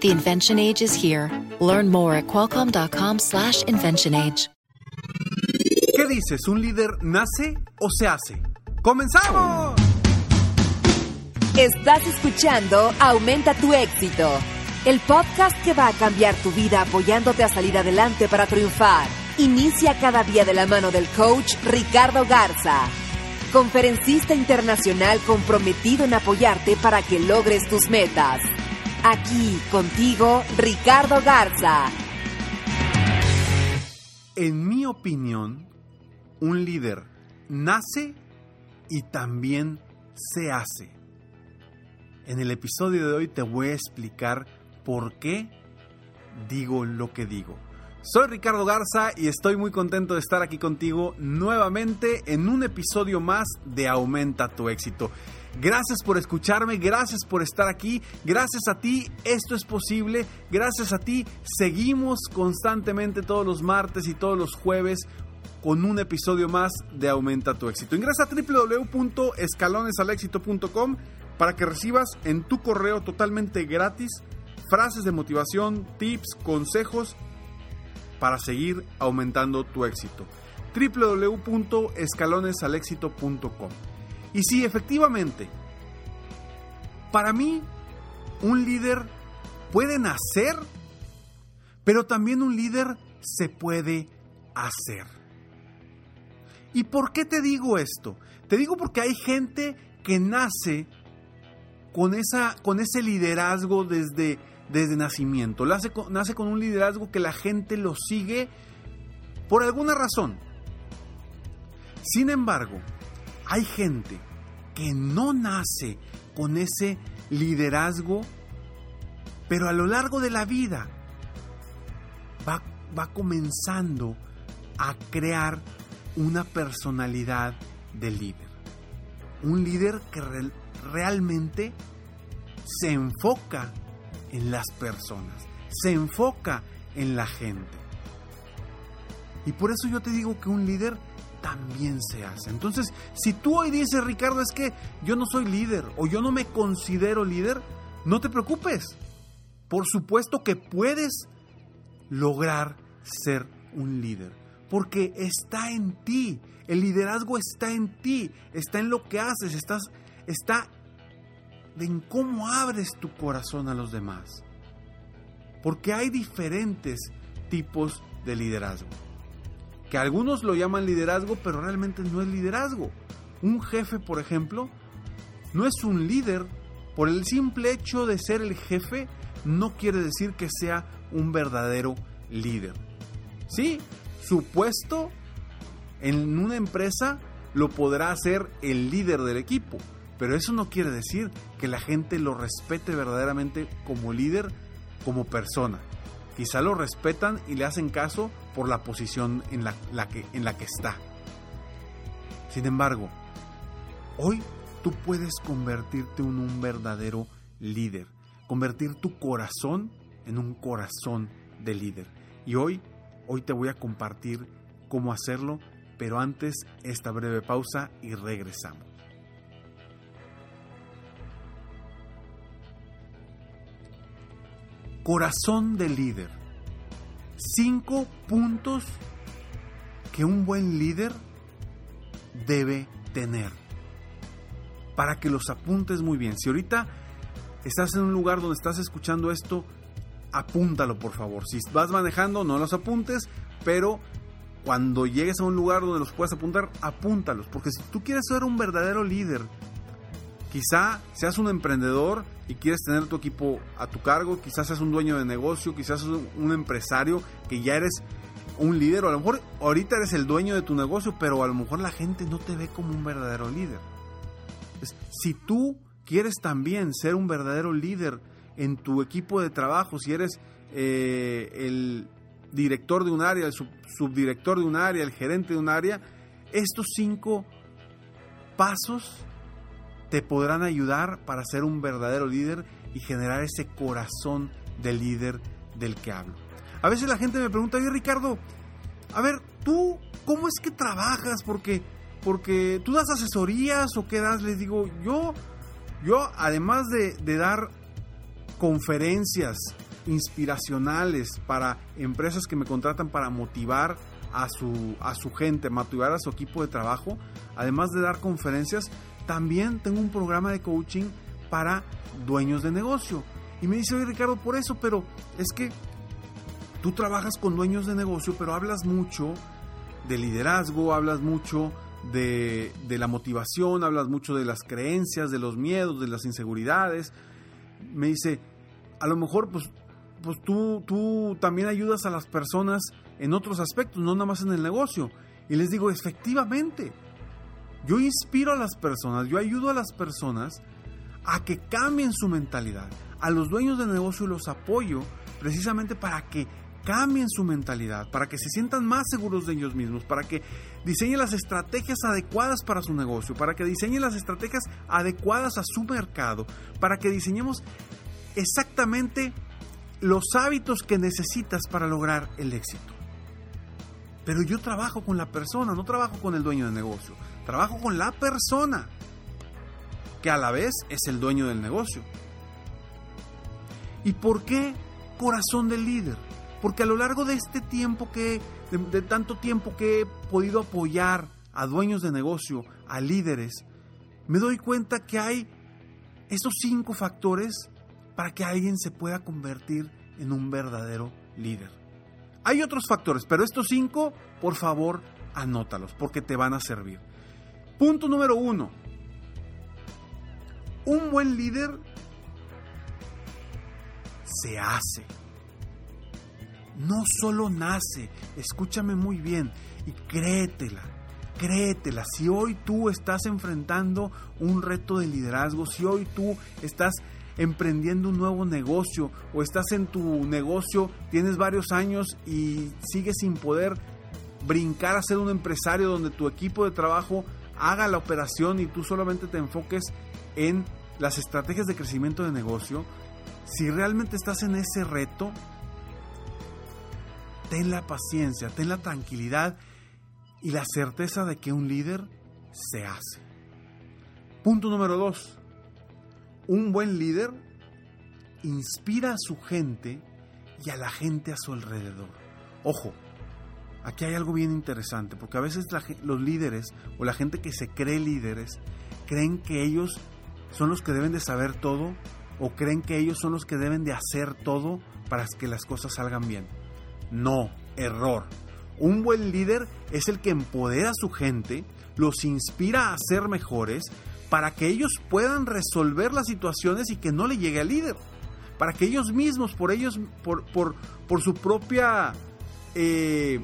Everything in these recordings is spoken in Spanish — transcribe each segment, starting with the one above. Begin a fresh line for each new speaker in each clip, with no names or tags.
The invention age is here. Learn more at qualcomm.com/slash invention age.
¿Qué dices? ¿Un líder nace o se hace? ¡Comenzamos!
Estás escuchando Aumenta tu éxito, el podcast que va a cambiar tu vida apoyándote a salir adelante para triunfar. Inicia cada día de la mano del coach Ricardo Garza, conferencista internacional comprometido en apoyarte para que logres tus metas. Aquí contigo, Ricardo Garza.
En mi opinión, un líder nace y también se hace. En el episodio de hoy te voy a explicar por qué digo lo que digo. Soy Ricardo Garza y estoy muy contento de estar aquí contigo nuevamente en un episodio más de Aumenta tu éxito. Gracias por escucharme, gracias por estar aquí, gracias a ti esto es posible, gracias a ti seguimos constantemente todos los martes y todos los jueves con un episodio más de Aumenta tu éxito. Ingresa a www.escalonesalexito.com para que recibas en tu correo totalmente gratis frases de motivación, tips, consejos para seguir aumentando tu éxito. www.escalonesalexito.com. Y sí, efectivamente, para mí un líder puede nacer, pero también un líder se puede hacer. ¿Y por qué te digo esto? Te digo porque hay gente que nace con, esa, con ese liderazgo desde desde nacimiento. Nace con, nace con un liderazgo que la gente lo sigue por alguna razón. Sin embargo, hay gente que no nace con ese liderazgo, pero a lo largo de la vida va, va comenzando a crear una personalidad de líder. Un líder que realmente se enfoca en las personas, se enfoca en la gente. Y por eso yo te digo que un líder también se hace. Entonces, si tú hoy dices, Ricardo, es que yo no soy líder o yo no me considero líder, no te preocupes. Por supuesto que puedes lograr ser un líder, porque está en ti. El liderazgo está en ti, está en lo que haces, estás, está en cómo abres tu corazón a los demás. Porque hay diferentes tipos de liderazgo. Que algunos lo llaman liderazgo, pero realmente no es liderazgo. Un jefe, por ejemplo, no es un líder. Por el simple hecho de ser el jefe, no quiere decir que sea un verdadero líder. Sí, su puesto en una empresa lo podrá hacer el líder del equipo, pero eso no quiere decir que la gente lo respete verdaderamente como líder, como persona. Quizá lo respetan y le hacen caso por la posición en la, que, en la que está. Sin embargo, hoy tú puedes convertirte en un verdadero líder, convertir tu corazón en un corazón de líder. Y hoy, hoy te voy a compartir cómo hacerlo, pero antes esta breve pausa y regresamos. Corazón de líder. Cinco puntos que un buen líder debe tener. Para que los apuntes muy bien. Si ahorita estás en un lugar donde estás escuchando esto, apúntalo por favor. Si vas manejando, no los apuntes, pero cuando llegues a un lugar donde los puedas apuntar, apúntalos. Porque si tú quieres ser un verdadero líder, quizá seas un emprendedor y quieres tener tu equipo a tu cargo, quizás seas un dueño de negocio, quizás seas un empresario que ya eres un líder, a lo mejor ahorita eres el dueño de tu negocio, pero a lo mejor la gente no te ve como un verdadero líder. si tú quieres también ser un verdadero líder en tu equipo de trabajo, si eres eh, el director de un área, el subdirector de un área, el gerente de un área, estos cinco pasos te podrán ayudar para ser un verdadero líder y generar ese corazón de líder del que hablo. A veces la gente me pregunta, oye Ricardo, a ver, tú, ¿cómo es que trabajas? Porque, porque tú das asesorías o qué das? Les digo, yo, yo además de, de dar conferencias inspiracionales para empresas que me contratan para motivar a su, a su gente, motivar a su equipo de trabajo, además de dar conferencias, también tengo un programa de coaching para dueños de negocio. Y me dice, oye Ricardo, por eso, pero es que tú trabajas con dueños de negocio, pero hablas mucho de liderazgo, hablas mucho de, de, la motivación, hablas mucho de las creencias, de los miedos, de las inseguridades. Me dice, a lo mejor pues, pues tú, tú también ayudas a las personas en otros aspectos, no nada más en el negocio. Y les digo, efectivamente, yo inspiro a las personas, yo ayudo a las personas a que cambien su mentalidad. A los dueños de negocio los apoyo precisamente para que cambien su mentalidad, para que se sientan más seguros de ellos mismos, para que diseñen las estrategias adecuadas para su negocio, para que diseñen las estrategias adecuadas a su mercado, para que diseñemos exactamente los hábitos que necesitas para lograr el éxito. Pero yo trabajo con la persona, no trabajo con el dueño del negocio. Trabajo con la persona, que a la vez es el dueño del negocio. ¿Y por qué corazón del líder? Porque a lo largo de este tiempo que, de, tanto tiempo que he podido apoyar a dueños de negocio, a líderes, me doy cuenta que hay estos cinco factores para que alguien se pueda convertir en un verdadero líder. Hay otros factores, pero estos cinco, por favor, anótalos, porque te van a servir. Punto número uno. Un buen líder se hace. No solo nace, escúchame muy bien y créetela, créetela. Si hoy tú estás enfrentando un reto de liderazgo, si hoy tú estás emprendiendo un nuevo negocio o estás en tu negocio, tienes varios años y sigues sin poder brincar a ser un empresario donde tu equipo de trabajo haga la operación y tú solamente te enfoques en las estrategias de crecimiento de negocio, si realmente estás en ese reto, ten la paciencia, ten la tranquilidad y la certeza de que un líder se hace. Punto número dos. Un buen líder inspira a su gente y a la gente a su alrededor. Ojo, aquí hay algo bien interesante, porque a veces los líderes o la gente que se cree líderes creen que ellos son los que deben de saber todo o creen que ellos son los que deben de hacer todo para que las cosas salgan bien. No, error. Un buen líder es el que empodera a su gente, los inspira a ser mejores, para que ellos puedan resolver las situaciones y que no le llegue al líder. Para que ellos mismos, por ellos, por, por, su propia. Eh,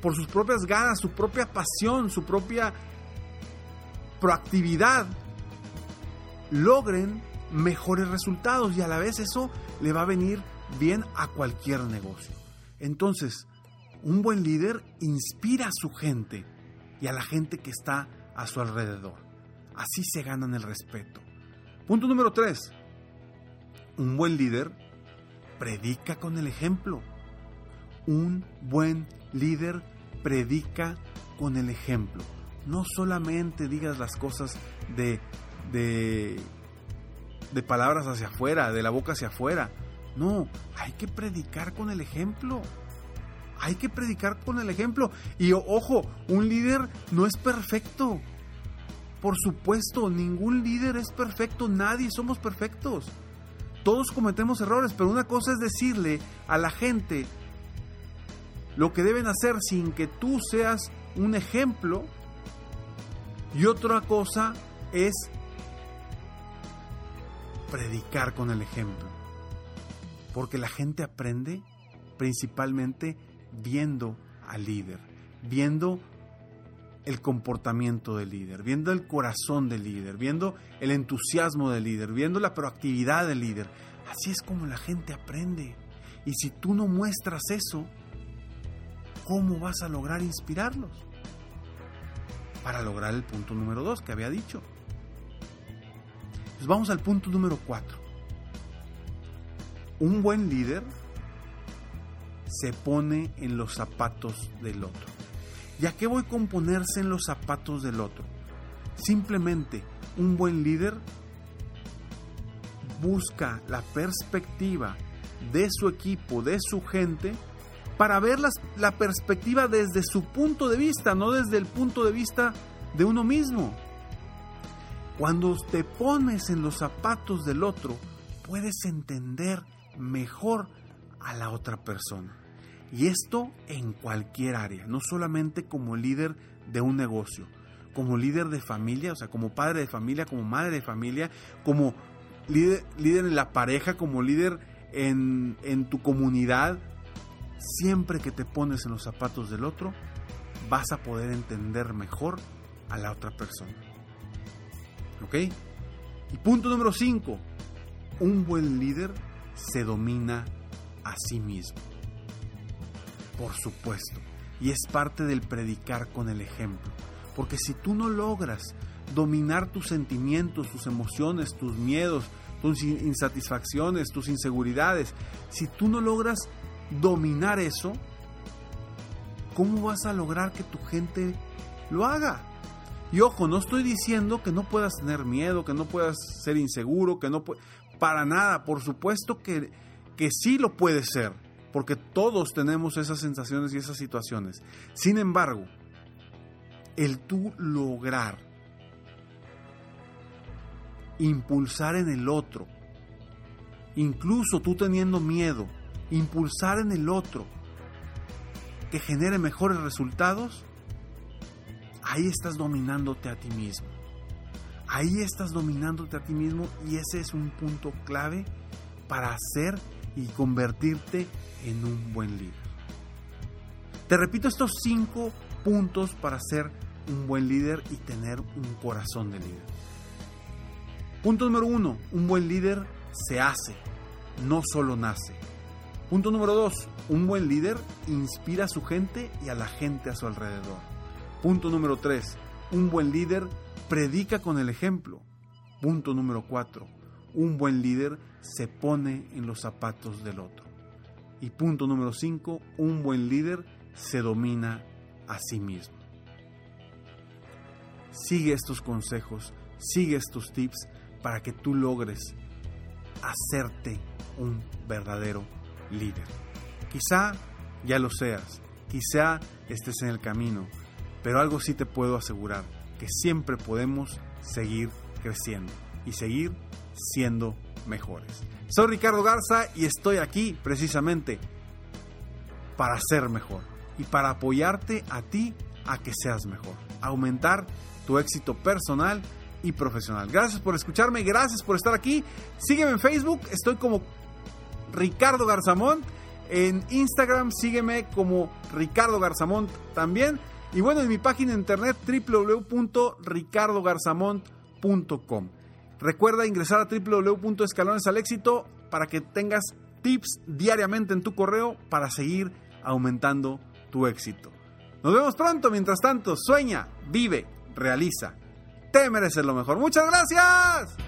por sus propias ganas, su propia pasión, su propia proactividad, logren mejores resultados y a la vez eso le va a venir bien a cualquier negocio. Entonces, un buen líder inspira a su gente y a la gente que está a su alrededor. Así se ganan el respeto. Punto número 3. Un buen líder predica con el ejemplo. Un buen líder predica con el ejemplo. No solamente digas las cosas de, de, de palabras hacia afuera, de la boca hacia afuera. No, hay que predicar con el ejemplo. Hay que predicar con el ejemplo. Y ojo, un líder no es perfecto. Por supuesto, ningún líder es perfecto, nadie somos perfectos. Todos cometemos errores, pero una cosa es decirle a la gente lo que deben hacer sin que tú seas un ejemplo. Y otra cosa es predicar con el ejemplo. Porque la gente aprende principalmente viendo al líder, viendo el comportamiento del líder, viendo el corazón del líder, viendo el entusiasmo del líder, viendo la proactividad del líder. Así es como la gente aprende. Y si tú no muestras eso, ¿cómo vas a lograr inspirarlos? Para lograr el punto número dos que había dicho. Pues vamos al punto número cuatro. Un buen líder se pone en los zapatos del otro. ¿Y a qué voy con ponerse en los zapatos del otro? Simplemente un buen líder busca la perspectiva de su equipo, de su gente, para ver la perspectiva desde su punto de vista, no desde el punto de vista de uno mismo. Cuando te pones en los zapatos del otro, puedes entender mejor a la otra persona. Y esto en cualquier área, no solamente como líder de un negocio, como líder de familia, o sea, como padre de familia, como madre de familia, como líder, líder en la pareja, como líder en, en tu comunidad. Siempre que te pones en los zapatos del otro, vas a poder entender mejor a la otra persona. ¿Ok? Y punto número 5. Un buen líder se domina a sí mismo. Por supuesto. Y es parte del predicar con el ejemplo. Porque si tú no logras dominar tus sentimientos, tus emociones, tus miedos, tus insatisfacciones, tus inseguridades, si tú no logras dominar eso, ¿cómo vas a lograr que tu gente lo haga? Y ojo, no estoy diciendo que no puedas tener miedo, que no puedas ser inseguro, que no para nada, por supuesto que, que sí lo puedes ser porque todos tenemos esas sensaciones y esas situaciones. Sin embargo, el tú lograr impulsar en el otro, incluso tú teniendo miedo, impulsar en el otro que genere mejores resultados, ahí estás dominándote a ti mismo. Ahí estás dominándote a ti mismo y ese es un punto clave para hacer y convertirte en un buen líder. Te repito estos cinco puntos para ser un buen líder y tener un corazón de líder. Punto número uno, un buen líder se hace, no solo nace. Punto número dos, un buen líder inspira a su gente y a la gente a su alrededor. Punto número tres, un buen líder predica con el ejemplo. Punto número cuatro, un buen líder se pone en los zapatos del otro. Y punto número 5, un buen líder se domina a sí mismo. Sigue estos consejos, sigue estos tips para que tú logres hacerte un verdadero líder. Quizá ya lo seas, quizá estés en el camino, pero algo sí te puedo asegurar, que siempre podemos seguir creciendo y seguir siendo mejores. Soy Ricardo Garza y estoy aquí precisamente para ser mejor y para apoyarte a ti a que seas mejor, aumentar tu éxito personal y profesional. Gracias por escucharme, gracias por estar aquí. Sígueme en Facebook, estoy como Ricardo Garzamont. En Instagram sígueme como Ricardo Garzamont también. Y bueno, en mi página de internet www.ricardogarzamont.com. Recuerda ingresar a www.escalonesalexito para que tengas tips diariamente en tu correo para seguir aumentando tu éxito. Nos vemos pronto, mientras tanto, sueña, vive, realiza. Te mereces lo mejor. Muchas gracias.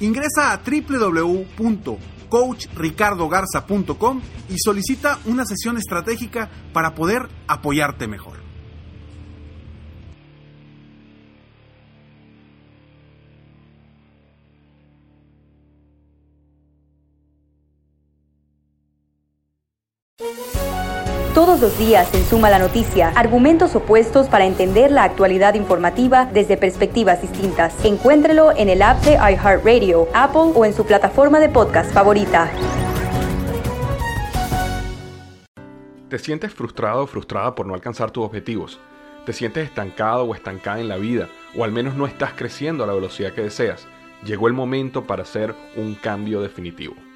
ingresa a www.coachricardogarza.com y solicita una sesión estratégica para poder apoyarte mejor.
Todos los días en Suma la Noticia, argumentos opuestos para entender la actualidad informativa desde perspectivas distintas. Encuéntrelo en el app de iHeartRadio, Apple o en su plataforma de podcast favorita.
¿Te sientes frustrado o frustrada por no alcanzar tus objetivos? ¿Te sientes estancado o estancada en la vida? ¿O al menos no estás creciendo a la velocidad que deseas? Llegó el momento para hacer un cambio definitivo.